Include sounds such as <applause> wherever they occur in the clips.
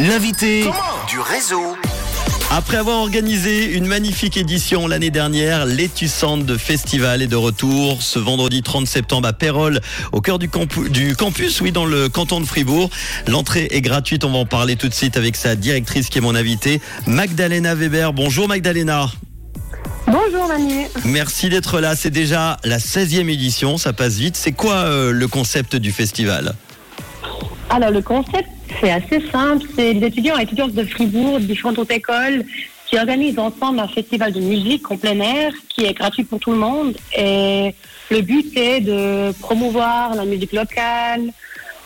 L'invité du réseau. Après avoir organisé une magnifique édition l'année dernière, l'Etusante Festival est de retour ce vendredi 30 septembre à Pérol, au cœur du, campu- du campus, oui, dans le canton de Fribourg. L'entrée est gratuite, on va en parler tout de suite avec sa directrice qui est mon invitée, Magdalena Weber. Bonjour Magdalena. Bonjour Manu. Merci d'être là. C'est déjà la 16e édition, ça passe vite. C'est quoi euh, le concept du festival? Alors le concept c'est assez simple, c'est les étudiants et étudiantes de Fribourg, différentes autres écoles, qui organisent ensemble un festival de musique en plein air qui est gratuit pour tout le monde. Et le but est de promouvoir la musique locale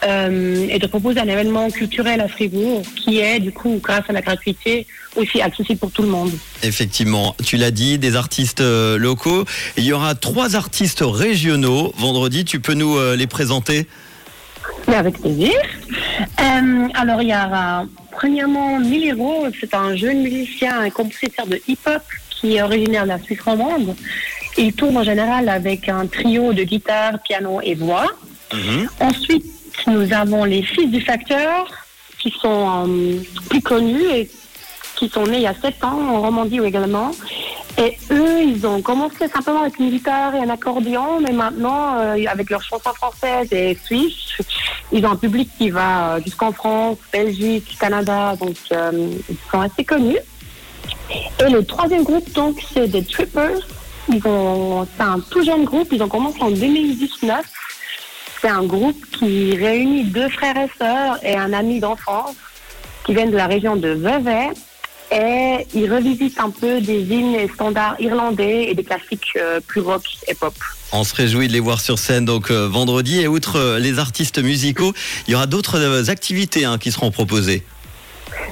euh, et de proposer un événement culturel à Fribourg qui est du coup grâce à la gratuité aussi accessible pour tout le monde. Effectivement, tu l'as dit, des artistes euh, locaux. Il y aura trois artistes régionaux. Vendredi, tu peux nous euh, les présenter? Mais avec plaisir. Euh, alors, il y a premièrement Miliro, c'est un jeune musicien et compositeur de hip-hop qui est originaire de la Suisse romande. Il tourne en général avec un trio de guitare, piano et voix. Ensuite, nous avons les fils du facteur qui sont euh, plus connus et qui sont nés il y a 7 ans en Romandie également. Et eux, ils ont commencé simplement avec une guitare et un accordéon, mais maintenant, euh, avec leurs chansons françaises et suisses, ils ont un public qui va euh, jusqu'en France, Belgique, Canada, donc euh, ils sont assez connus. Et le troisième groupe, donc, c'est des Trippers. Ils ont, c'est un tout jeune groupe, ils ont commencé en 2019. C'est un groupe qui réunit deux frères et sœurs et un ami d'enfance qui viennent de la région de Vevey. Et ils revisitent un peu des hymnes et standards irlandais et des classiques euh, plus rock et pop. On se réjouit de les voir sur scène donc euh, vendredi. Et outre euh, les artistes musicaux, il y aura d'autres activités hein, qui seront proposées.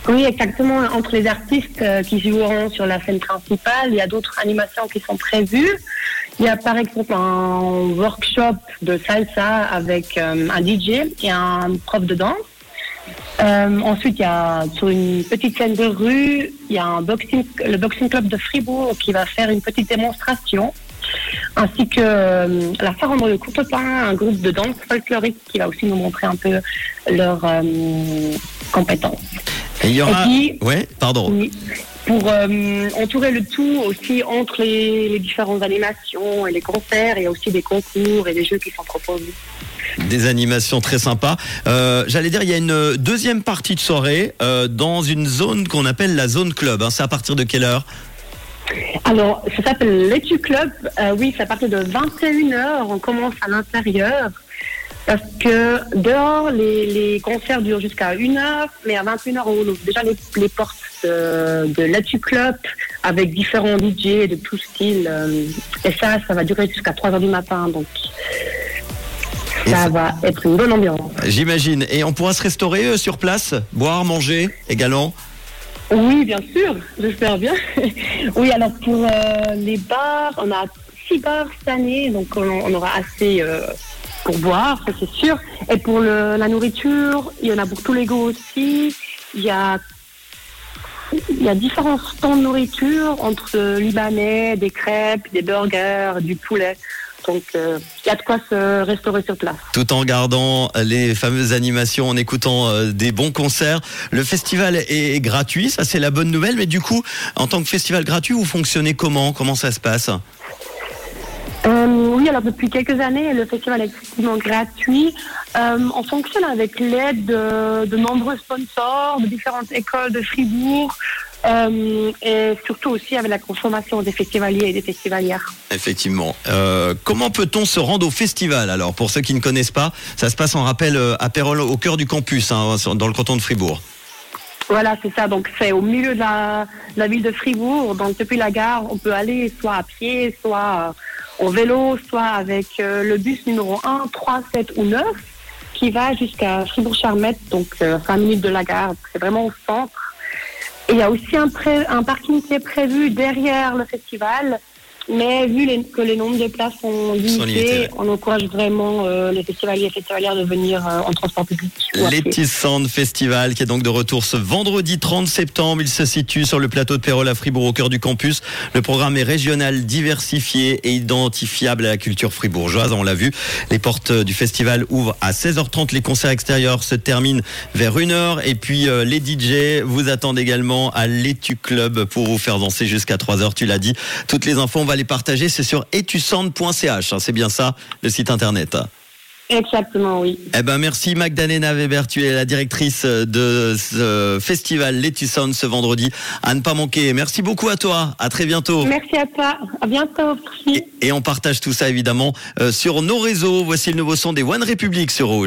Oui, exactement. Entre les artistes qui joueront sur la scène principale, il y a d'autres animations qui sont prévues. Il y a par exemple un workshop de salsa avec un DJ et un prof de danse. Euh, ensuite, il y a sur une petite scène de rue, il y a un boxing, le boxing club de Fribourg qui va faire une petite démonstration, ainsi que euh, la Farandre de Courtepin, un groupe de danse folklorique qui va aussi nous montrer un peu leurs euh, compétences. Et il y aura. Puis- Ouais, pardon. Oui. Pour euh, entourer le tout aussi entre les, les différentes animations et les concerts, il y a aussi des concours et des jeux qui sont proposés. Des animations très sympas. Euh, J'allais dire, il y a une deuxième partie de soirée euh, dans une zone qu'on appelle la zone club. hein. C'est à partir de quelle heure? Alors, ça s'appelle l'Etu Club. Euh, oui, c'est à partir de 21h. On commence à l'intérieur. Parce que dehors, les, concerts durent jusqu'à 1h, mais à 21h, on ouvre déjà les, portes de, de l'Etu Club avec différents DJ de tout style. et ça, ça va durer jusqu'à 3h du matin. Donc, ça va être une bonne ambiance. J'imagine. Et on pourra se restaurer euh, sur place, boire, manger également? Oui, bien sûr, j'espère bien. <laughs> oui, alors pour euh, les bars, on a six bars cette année, donc on, on aura assez euh, pour boire, ça c'est sûr. Et pour le- la nourriture, il y en a pour tous les goûts aussi. Il y a, il y a différents stands de nourriture entre libanais, des crêpes, des burgers, du poulet. Donc euh, il y a de quoi se restaurer sur place. tout en regardant les fameuses animations, en écoutant euh, des bons concerts. Le festival est gratuit, ça c'est la bonne nouvelle, mais du coup, en tant que festival gratuit, vous fonctionnez comment? Comment ça se passe? Euh, oui, alors depuis quelques années, le festival est effectivement gratuit. Euh, on fonctionne avec l'aide de, de nombreux sponsors, de différentes écoles de Fribourg, euh, et surtout aussi avec la consommation des festivaliers et des festivalières. Effectivement. Euh, comment peut-on se rendre au festival Alors, pour ceux qui ne connaissent pas, ça se passe en rappel euh, à Pérol, au cœur du campus, hein, dans le canton de Fribourg. Voilà, c'est ça. Donc c'est au milieu de la, de la ville de Fribourg. Donc depuis la gare, on peut aller soit à pied, soit en vélo, soit avec euh, le bus numéro 1, 3, 7 ou 9 qui va jusqu'à Fribourg-Charmette, donc euh, 5 minutes de la gare. C'est vraiment au centre. Il y a aussi un, un parking qui est prévu derrière le festival Mais vu les- que les nombres de places sont limités, ouais. on encourage vraiment euh, les festivaliers et festivalières de venir euh, en transport public. Lettisand Festival qui est donc de retour ce vendredi 30 septembre. Il se situe sur le plateau de Pérol à Fribourg au cœur du campus. Le programme est régional, diversifié et identifiable à la culture fribourgeoise. On l'a vu. Les portes du festival ouvrent à 16h30. Les concerts extérieurs se terminent vers 1h. Et puis euh, les DJ vous attendent également à l'Etu Club pour vous faire danser jusqu'à 3h. Tu l'as dit. Toutes les infos, on va les partager. C'est sur etusand.ch. hein. C'est bien ça, le site internet. Exactement, oui. Eh ben merci Magdalena Weber, tu es la directrice de ce festival Letty Sound ce vendredi. À ne pas manquer. Merci beaucoup à toi. À très bientôt. Merci à toi. À bientôt. Et, et on partage tout ça évidemment euh, sur nos réseaux. Voici le nouveau son des One Republic sur Rouge.